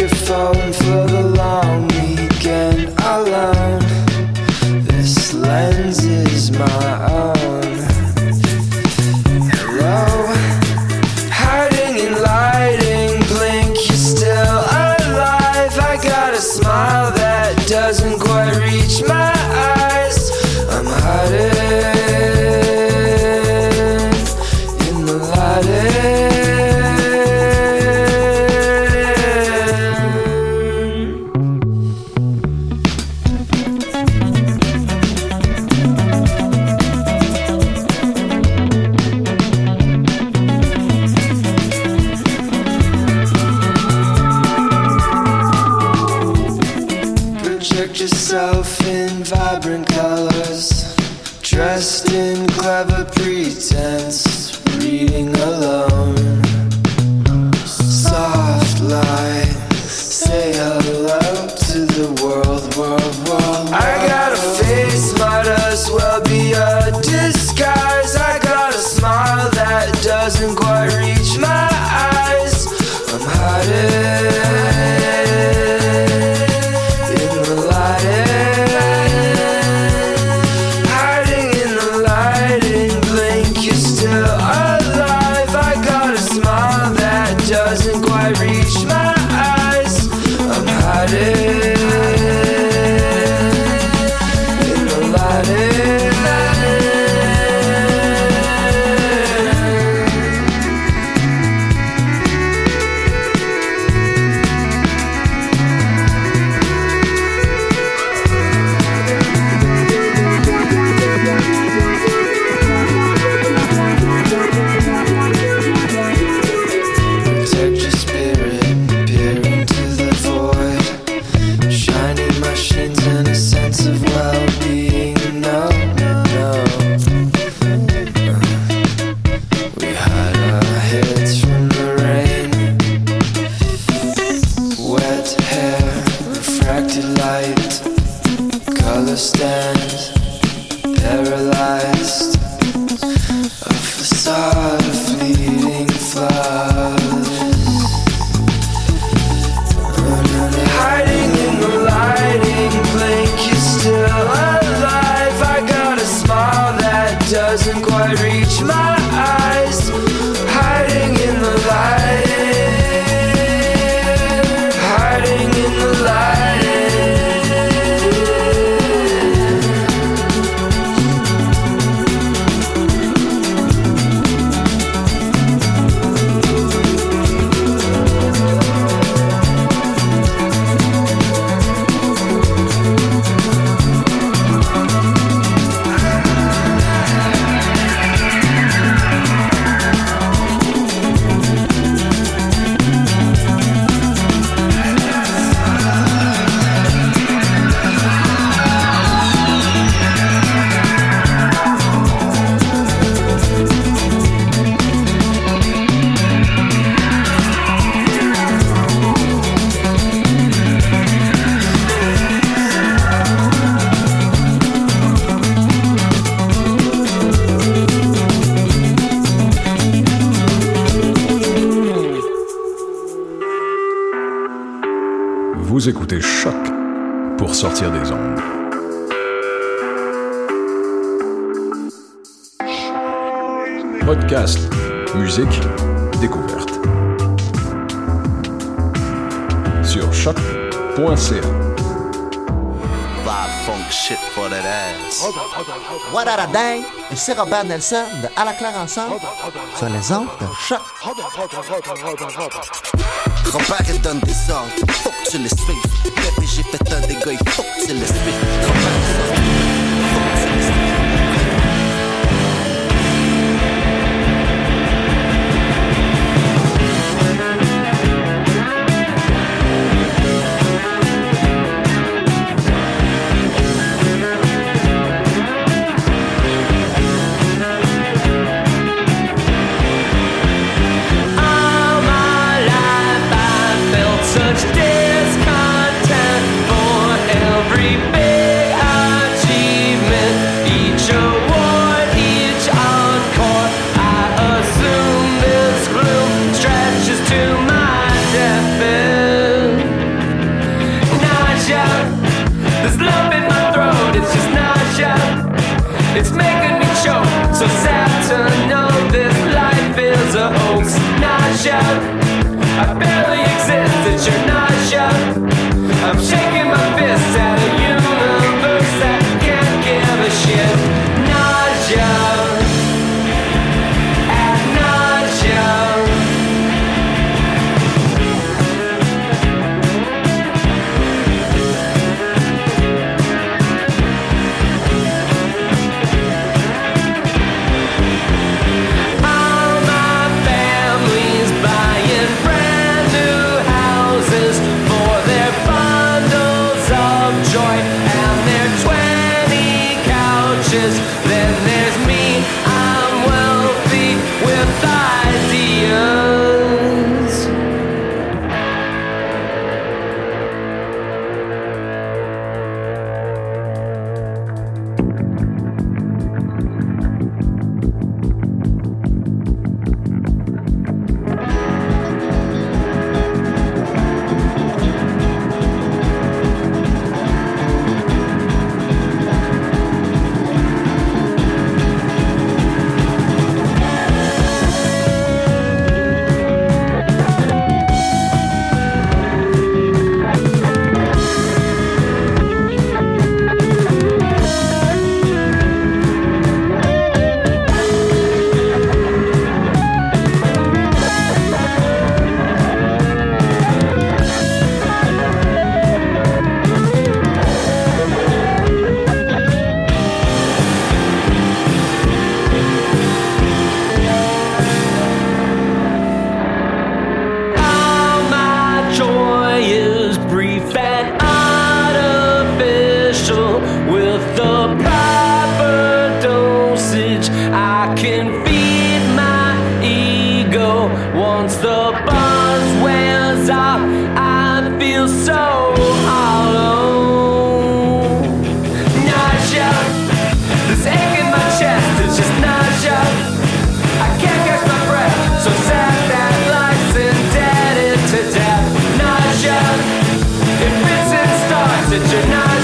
your phone for the long Vous écoutez Choc pour sortir des ondes. Podcast, musique, découverte. Sur choc.ca. Funk shit for that ass. What a dang! Ici Robert Nelson de À la claire ensemble sur les ondes de choc. Robert donne des ordres tu les. Bébé, j'ai fait un dégât, il faut.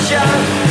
sunshine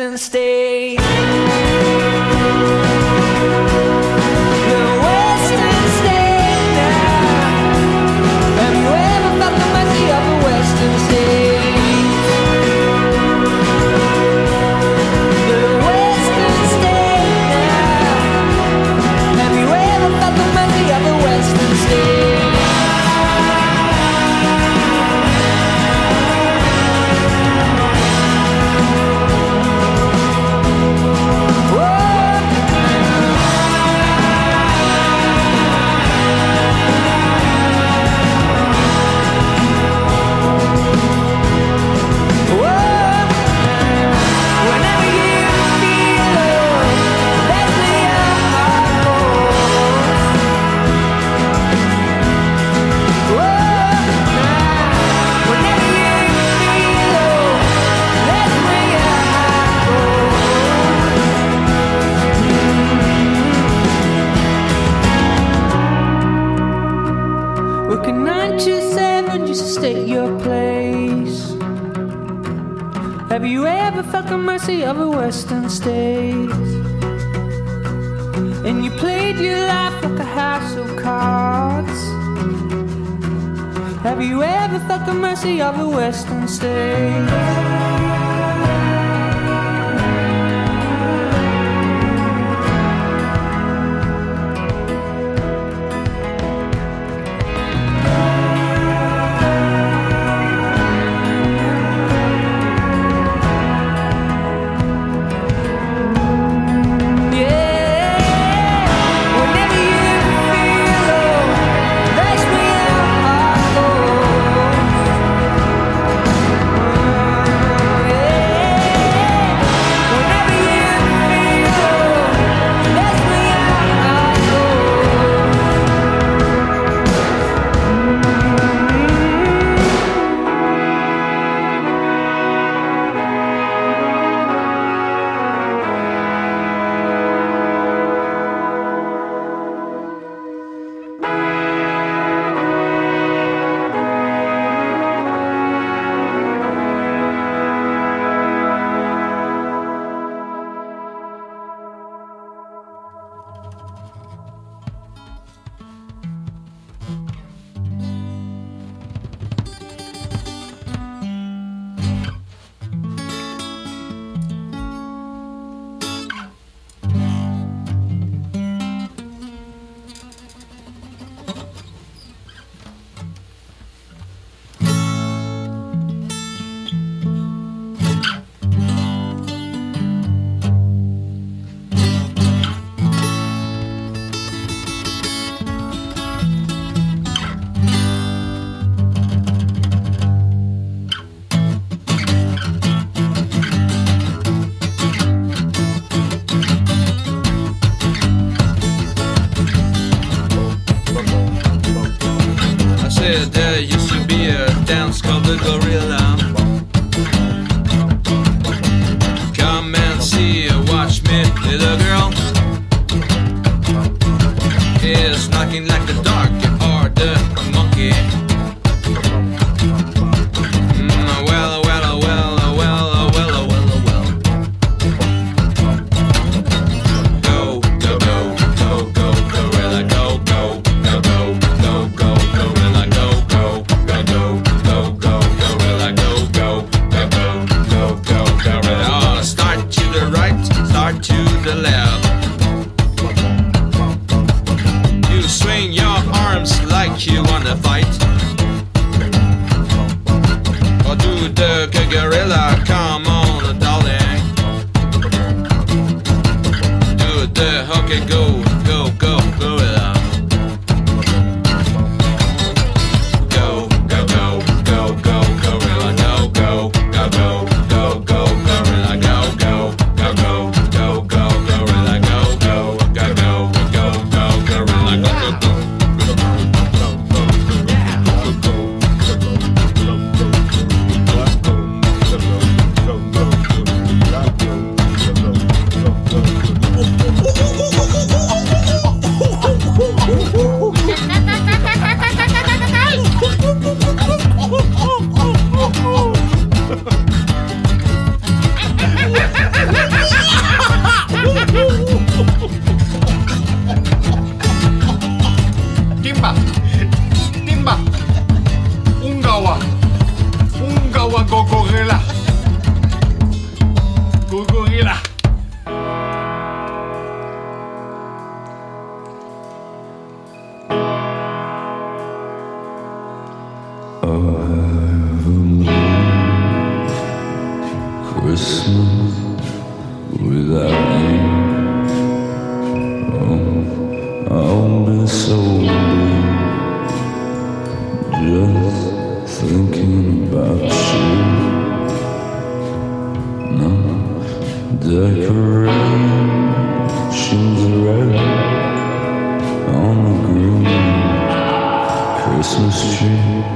and stay. Have you ever felt the mercy of a western state? And you played your life like a house of cards. Have you ever felt the mercy of a western state? Decorations red on the green Christmas tree.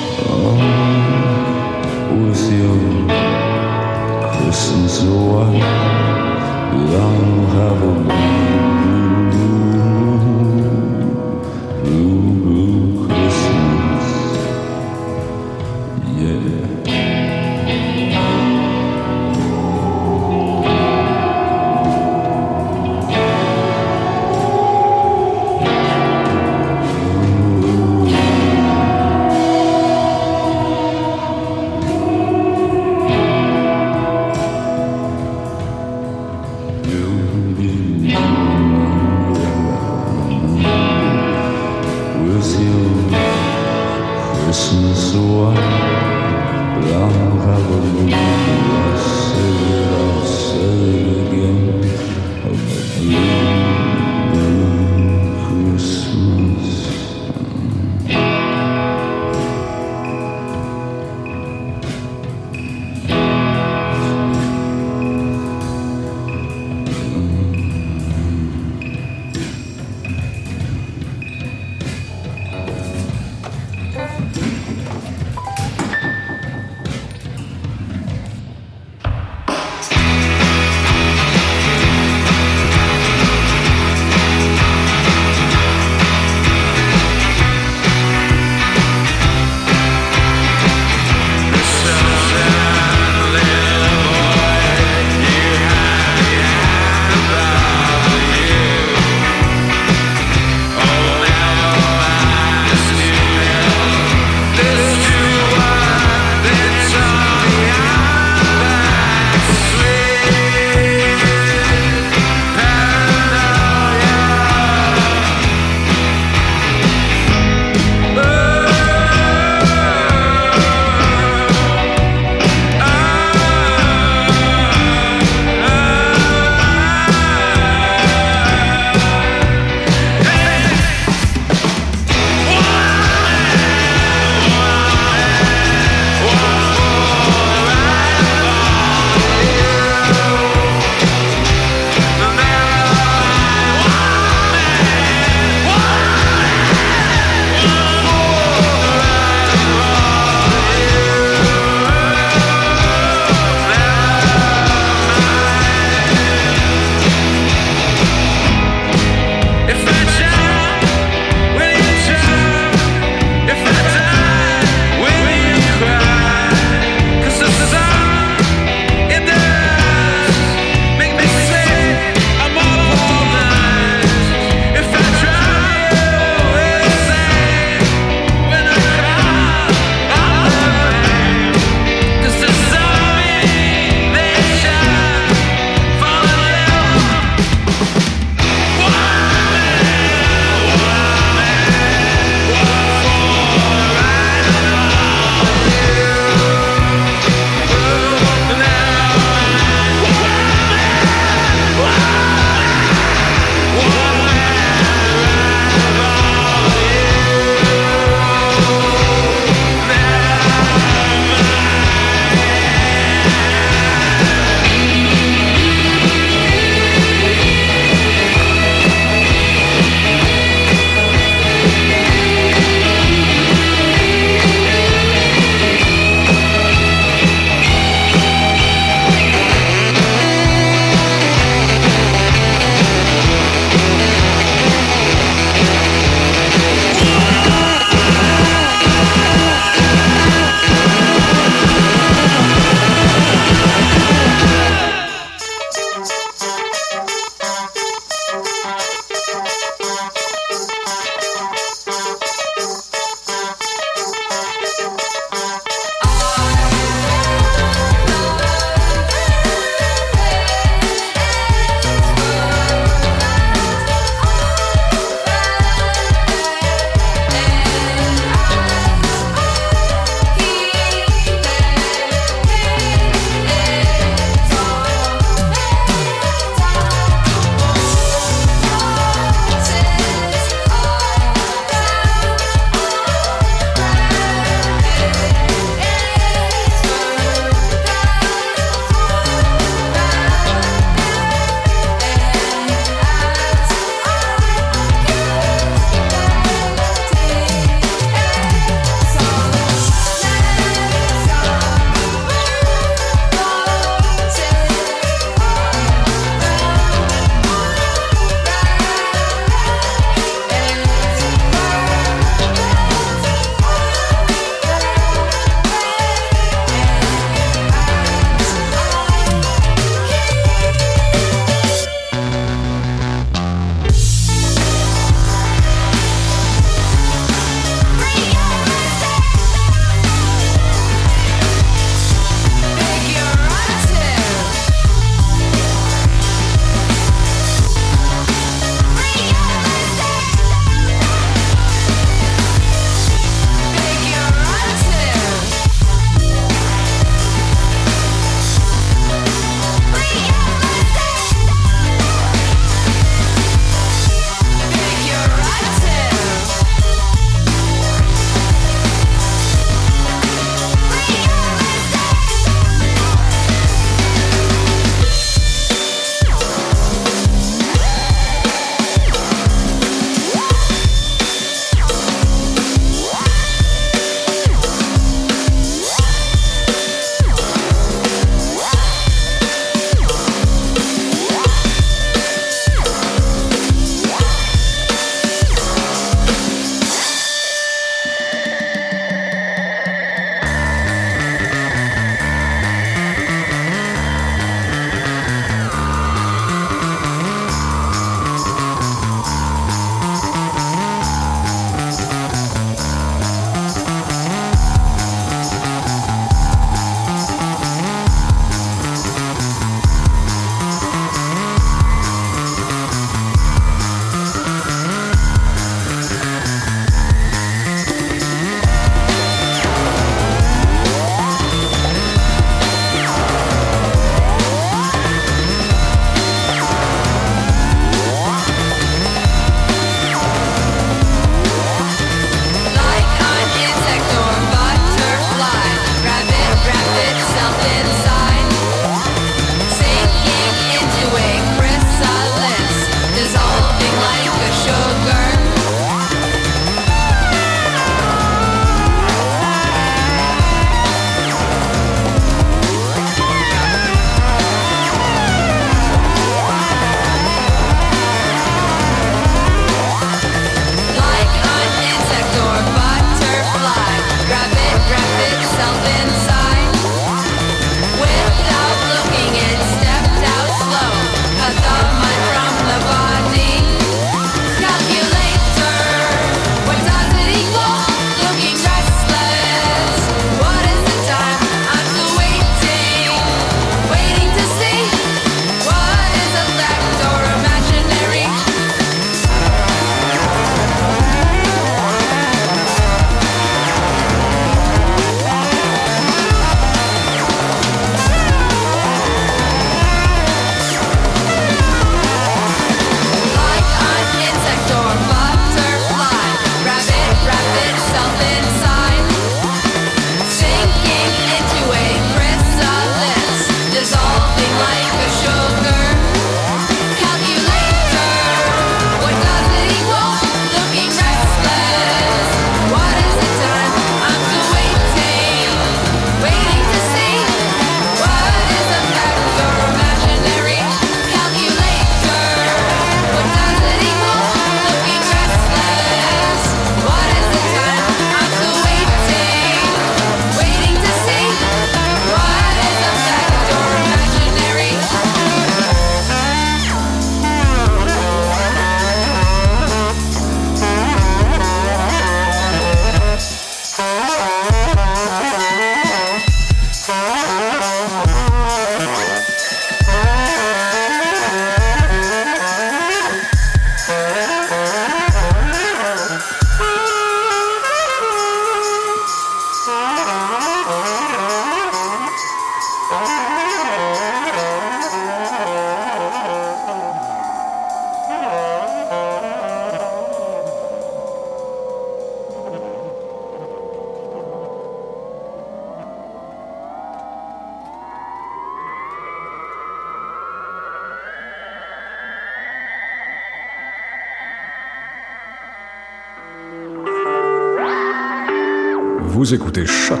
Vous écoutez Choc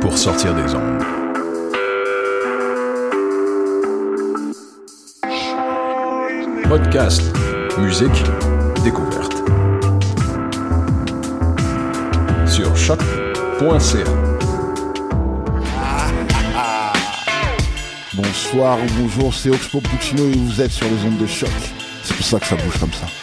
pour sortir des ondes. Podcast, musique, découverte. Sur choc.ca. Bonsoir ou bonjour, c'est Oxpo Puccino et vous êtes sur les ondes de choc. C'est pour ça que ça bouge comme ça.